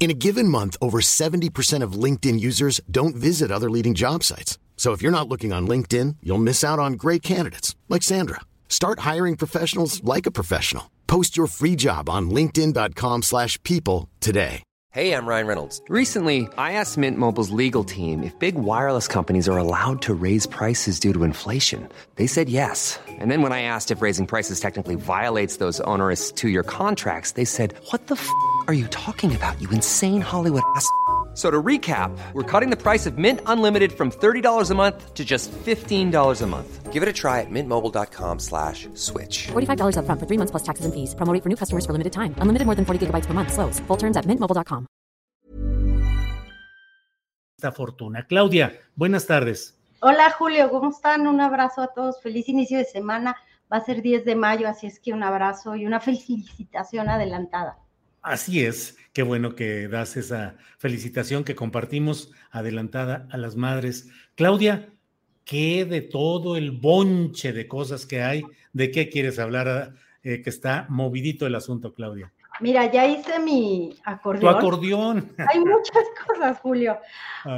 In a given month, over 70% of LinkedIn users don't visit other leading job sites. So if you're not looking on LinkedIn, you'll miss out on great candidates like Sandra. Start hiring professionals like a professional. Post your free job on linkedin.com/people today. Hey, I'm Ryan Reynolds. Recently, I asked Mint Mobile's legal team if big wireless companies are allowed to raise prices due to inflation. They said yes. And then when I asked if raising prices technically violates those onerous two-year contracts, they said, "What the f*** are you talking about? You insane Hollywood ass." So to recap, we're cutting the price of Mint Unlimited from $30 a month to just $15 a month. Give it a try at mintmobile.com slash switch. $45 upfront for three months plus taxes and fees. Promo rate for new customers for limited time. Unlimited more than 40 gigabytes per month. Slows. Full terms at mintmobile.com. Esta fortuna. Claudia, buenas tardes. Hola Julio, ¿cómo están? Un abrazo a todos. Feliz inicio de semana. Va a ser 10 de mayo, así es que un abrazo y una felicitación adelantada. Así es, qué bueno que das esa felicitación que compartimos adelantada a las madres. Claudia, ¿qué de todo el bonche de cosas que hay? ¿De qué quieres hablar? Eh, que está movidito el asunto, Claudia. Mira, ya hice mi Tu acordeón. acordeón. Hay muchas cosas, Julio.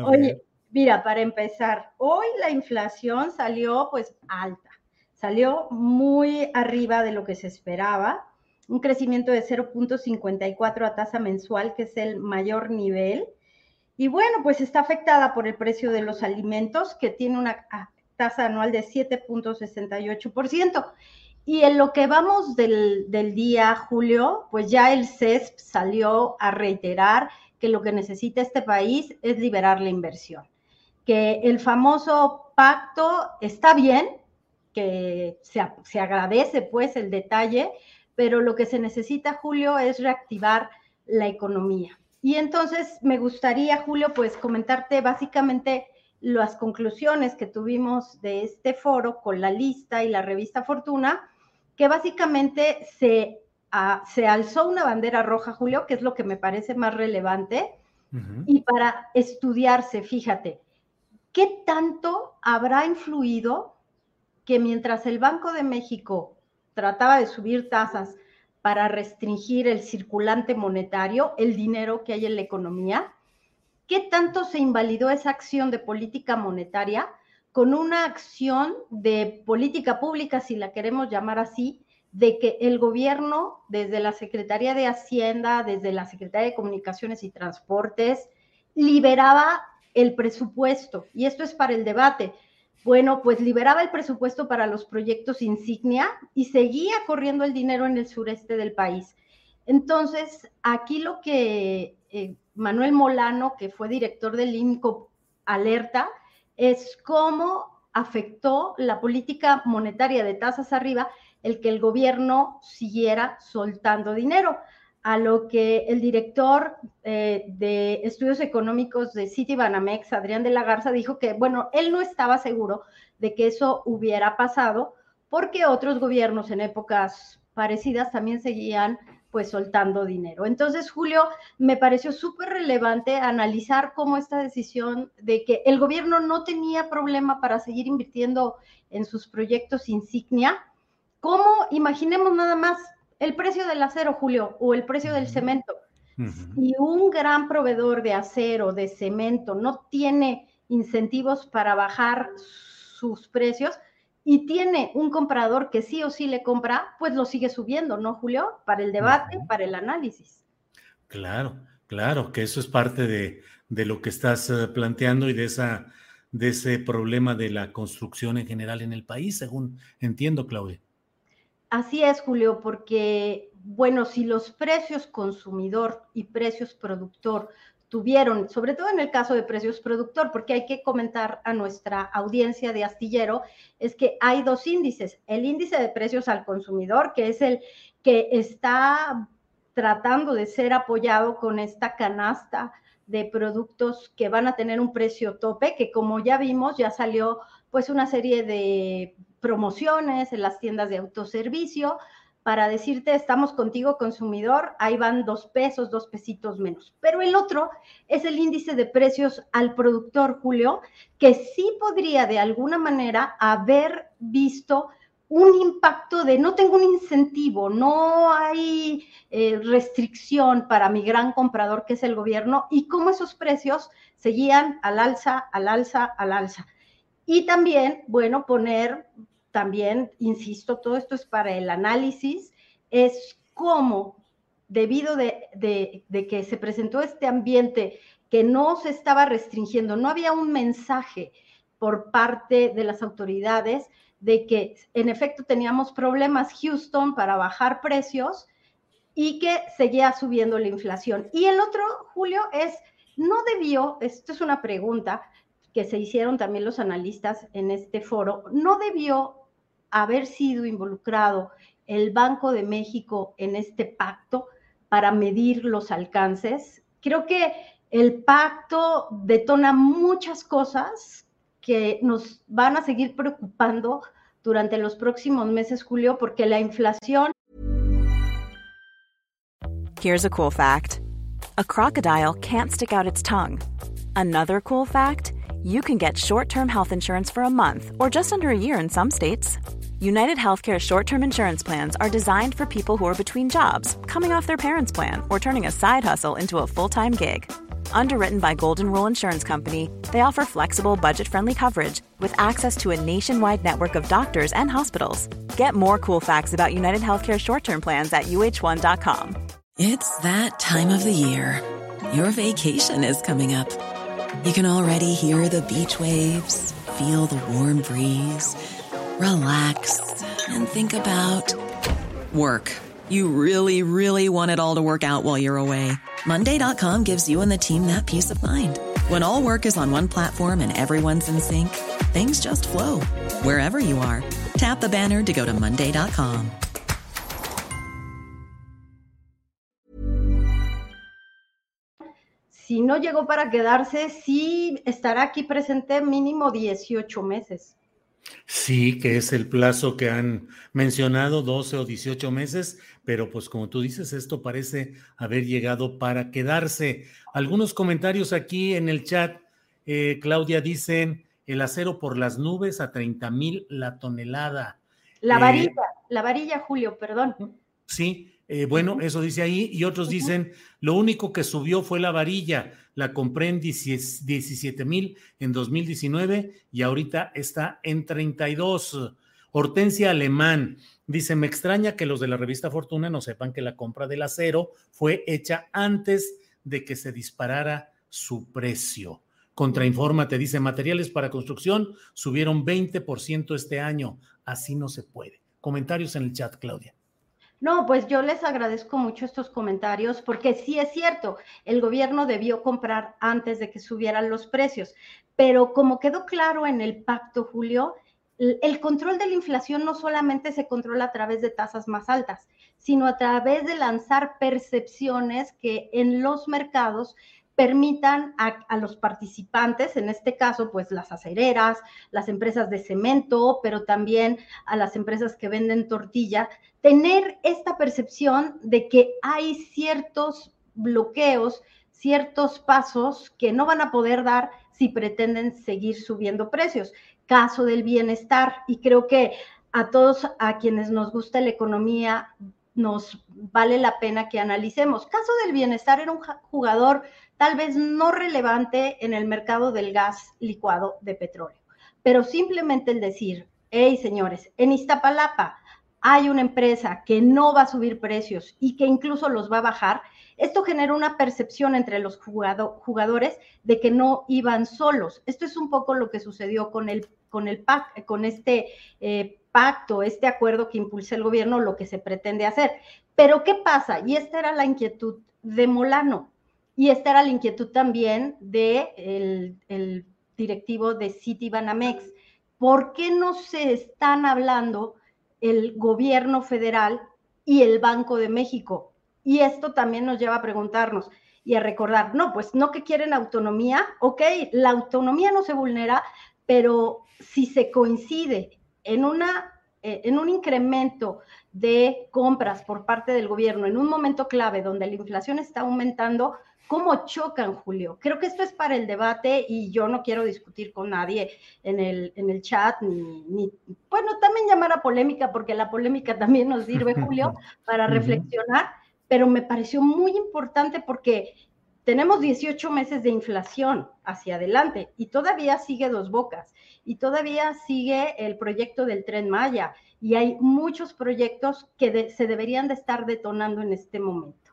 Oye, mira, para empezar, hoy la inflación salió pues alta, salió muy arriba de lo que se esperaba, un crecimiento de 0.54 a tasa mensual, que es el mayor nivel. Y bueno, pues está afectada por el precio de los alimentos, que tiene una tasa anual de 7.68%. Y en lo que vamos del, del día, Julio, pues ya el CESP salió a reiterar que lo que necesita este país es liberar la inversión, que el famoso pacto está bien, que se, se agradece pues el detalle, pero lo que se necesita, Julio, es reactivar la economía. Y entonces me gustaría, Julio, pues comentarte básicamente las conclusiones que tuvimos de este foro con la lista y la revista Fortuna, que básicamente se, ah, se alzó una bandera roja, Julio, que es lo que me parece más relevante, y para estudiarse, fíjate, ¿qué tanto habrá influido que mientras el Banco de México trataba de subir tasas para restringir el circulante monetario, el dinero que hay en la economía, ¿qué tanto se invalidó esa acción de política monetaria con una acción de política pública, si la queremos llamar así, de que el gobierno, desde la Secretaría de Hacienda, desde la Secretaría de Comunicaciones y Transportes, liberaba el presupuesto? Y esto es para el debate. Bueno, pues liberaba el presupuesto para los proyectos insignia y seguía corriendo el dinero en el sureste del país. Entonces, aquí lo que eh, Manuel Molano, que fue director del INCO, alerta es cómo afectó la política monetaria de tasas arriba el que el gobierno siguiera soltando dinero, a lo que el director eh, de estudios económicos de Citibanamex, Adrián de la Garza, dijo que, bueno, él no estaba seguro de que eso hubiera pasado porque otros gobiernos en épocas parecidas también seguían pues soltando dinero. Entonces, Julio, me pareció súper relevante analizar cómo esta decisión de que el gobierno no tenía problema para seguir invirtiendo en sus proyectos insignia, cómo imaginemos nada más el precio del acero, Julio, o el precio del cemento. Ujú. Si un gran proveedor de acero, de cemento, no tiene incentivos para bajar sus precios, y tiene un comprador que sí o sí le compra, pues lo sigue subiendo, ¿no, Julio? Para el debate, para el análisis. Claro, claro, que eso es parte de, de lo que estás eh, planteando y de esa de ese problema de la construcción en general en el país, según entiendo, Claudia. Así es, Julio, porque, bueno, si los precios consumidor y precios productor tuvieron, sobre todo en el caso de precios productor, porque hay que comentar a nuestra audiencia de astillero, es que hay dos índices. El índice de precios al consumidor, que es el que está tratando de ser apoyado con esta canasta de productos que van a tener un precio tope, que como ya vimos, ya salió pues una serie de promociones en las tiendas de autoservicio para decirte, estamos contigo consumidor, ahí van dos pesos, dos pesitos menos. Pero el otro es el índice de precios al productor, Julio, que sí podría de alguna manera haber visto un impacto de no tengo un incentivo, no hay eh, restricción para mi gran comprador que es el gobierno y cómo esos precios seguían al alza, al alza, al alza. Y también, bueno, poner, también, insisto, todo esto es para el análisis, es cómo, debido de, de que se presentó este ambiente que no se estaba restringiendo, no había un mensaje por parte de las autoridades, de que en efecto teníamos problemas Houston para bajar precios y que seguía subiendo la inflación. Y el otro, Julio, es, no debió, esto es una pregunta que se hicieron también los analistas en este foro, no debió haber sido involucrado el Banco de México en este pacto para medir los alcances. Creo que el pacto detona muchas cosas que nos van a seguir preocupando durante los próximos meses, Julio, porque la inflación. Here's a cool fact: a crocodile can't stick out its tongue. Another cool fact: you can get short-term health insurance for a month or just under a year in some states. United Healthcare short term insurance plans are designed for people who are between jobs, coming off their parents' plan, or turning a side hustle into a full time gig. Underwritten by Golden Rule Insurance Company, they offer flexible, budget friendly coverage with access to a nationwide network of doctors and hospitals. Get more cool facts about United Healthcare short term plans at uh1.com. It's that time of the year. Your vacation is coming up. You can already hear the beach waves, feel the warm breeze, relax, and think about work. You really, really want it all to work out while you're away. Monday.com gives you and the team that peace of mind. When all work is on one platform and everyone's in sync, things just flow wherever you are. Tap the banner to go to Monday.com. Si no llegó para quedarse, sí estará aquí presente mínimo 18 meses. Sí, que es el plazo que han mencionado, 12 o 18 meses, pero pues como tú dices, esto parece haber llegado para quedarse. Algunos comentarios aquí en el chat. Eh, Claudia dicen, el acero por las nubes a 30 mil la tonelada. La eh, varilla, la varilla, Julio, perdón. Sí, eh, bueno, eso dice ahí. Y otros dicen, lo único que subió fue la varilla la compré en 17 mil en 2019 y ahorita está en 32. Hortensia Alemán dice, me extraña que los de la revista Fortuna no sepan que la compra del acero fue hecha antes de que se disparara su precio. Contrainforma te dice, materiales para construcción subieron 20% este año. Así no se puede. Comentarios en el chat, Claudia. No, pues yo les agradezco mucho estos comentarios porque sí es cierto, el gobierno debió comprar antes de que subieran los precios, pero como quedó claro en el pacto, Julio, el control de la inflación no solamente se controla a través de tasas más altas, sino a través de lanzar percepciones que en los mercados permitan a, los participantes, en este caso, pues las acereras, las empresas de cemento, pero también a las empresas que venden tortilla, tener esta percepción de que hay ciertos bloqueos, ciertos pasos que no van a poder dar si pretenden seguir subiendo precios. Caso del bienestar, y creo que a todos a quienes nos gusta la economía nos vale la pena que analicemos. Caso del bienestar era un jugador tal vez no relevante en el mercado del gas licuado de petróleo, pero simplemente el decir, hey señores, en Iztapalapa hay una empresa que no va a subir precios y que incluso los va a bajar, esto genera una percepción entre los jugadores de que no iban solos. Esto es un poco lo que sucedió con el, con el PAC, con este eh, pacto, este acuerdo que impulsa el gobierno, lo que se pretende hacer. Pero ¿qué pasa? Y esta era la inquietud de Molano. Y esta era la inquietud también del de directivo de Citibanamex. ¿Por qué no se están hablando el gobierno federal y el Banco de México? Y esto también nos lleva a preguntarnos, y a recordar, no, pues no que quieren autonomía, ok, la autonomía no se vulnera, pero si se coincide en una eh, en un incremento de compras por parte del gobierno en un momento clave donde la inflación está aumentando, ¿cómo chocan, Julio? Creo que esto es para el debate y yo no quiero discutir con nadie en el, en el chat, ni, bueno, también llamar a polémica, porque la polémica también nos sirve, Julio, para reflexionar, pero me pareció muy importante porque tenemos 18 meses de inflación hacia adelante y todavía sigue dos bocas y todavía sigue el proyecto del tren Maya y hay muchos proyectos que se deberían de estar detonando en este momento.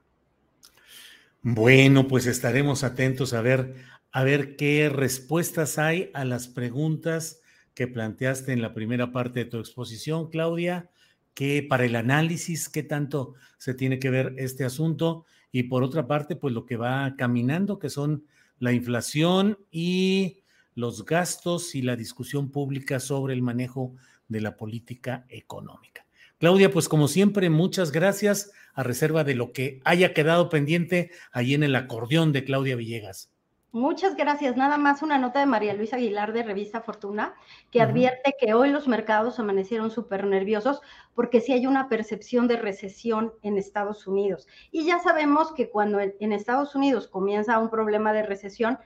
Bueno, pues estaremos atentos a ver a ver qué respuestas hay a las preguntas que planteaste en la primera parte de tu exposición, Claudia, que para el análisis, qué tanto se tiene que ver este asunto y por otra parte, pues lo que va caminando, que son la inflación y los gastos y la discusión pública sobre el manejo de la política económica. Claudia, pues como siempre, muchas gracias a reserva de lo que haya quedado pendiente ahí en el acordeón de Claudia Villegas. Muchas gracias. Nada más una nota de María Luisa Aguilar de Revista Fortuna que advierte que hoy los mercados amanecieron súper nerviosos porque sí hay una percepción de recesión en Estados Unidos. Y ya sabemos que cuando en Estados Unidos comienza un problema de recesión,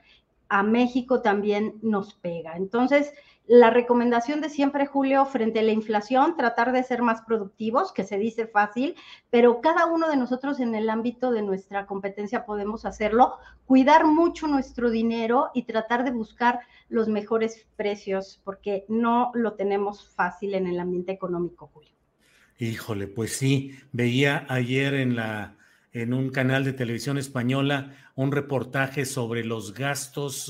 a México también nos pega. Entonces, la recomendación de siempre, Julio, frente a la inflación, tratar de ser más productivos, que se dice fácil, pero cada uno de nosotros en el ámbito de nuestra competencia podemos hacerlo, cuidar mucho nuestro dinero y tratar de buscar los mejores precios, porque no lo tenemos fácil en el ambiente económico, Julio. Híjole, pues sí, veía ayer en la en un canal de televisión española un reportaje sobre los gastos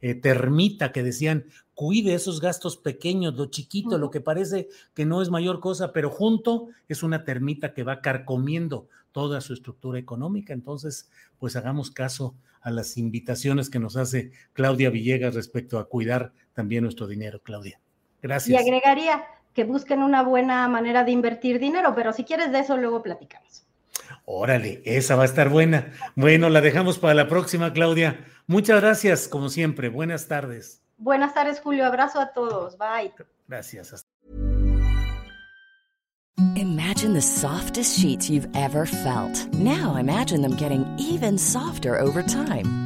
eh, termita que decían, cuide esos gastos pequeños, lo chiquito, lo que parece que no es mayor cosa, pero junto es una termita que va carcomiendo toda su estructura económica. Entonces, pues hagamos caso a las invitaciones que nos hace Claudia Villegas respecto a cuidar también nuestro dinero, Claudia. Gracias. Y agregaría que busquen una buena manera de invertir dinero, pero si quieres de eso luego platicamos. Órale, esa va a estar buena. Bueno, la dejamos para la próxima, Claudia. Muchas gracias, como siempre. Buenas tardes. Buenas tardes, Julio. Abrazo a todos. Bye. Gracias. Imagine the softest sheets you've ever felt. Now imagine them getting even softer over time.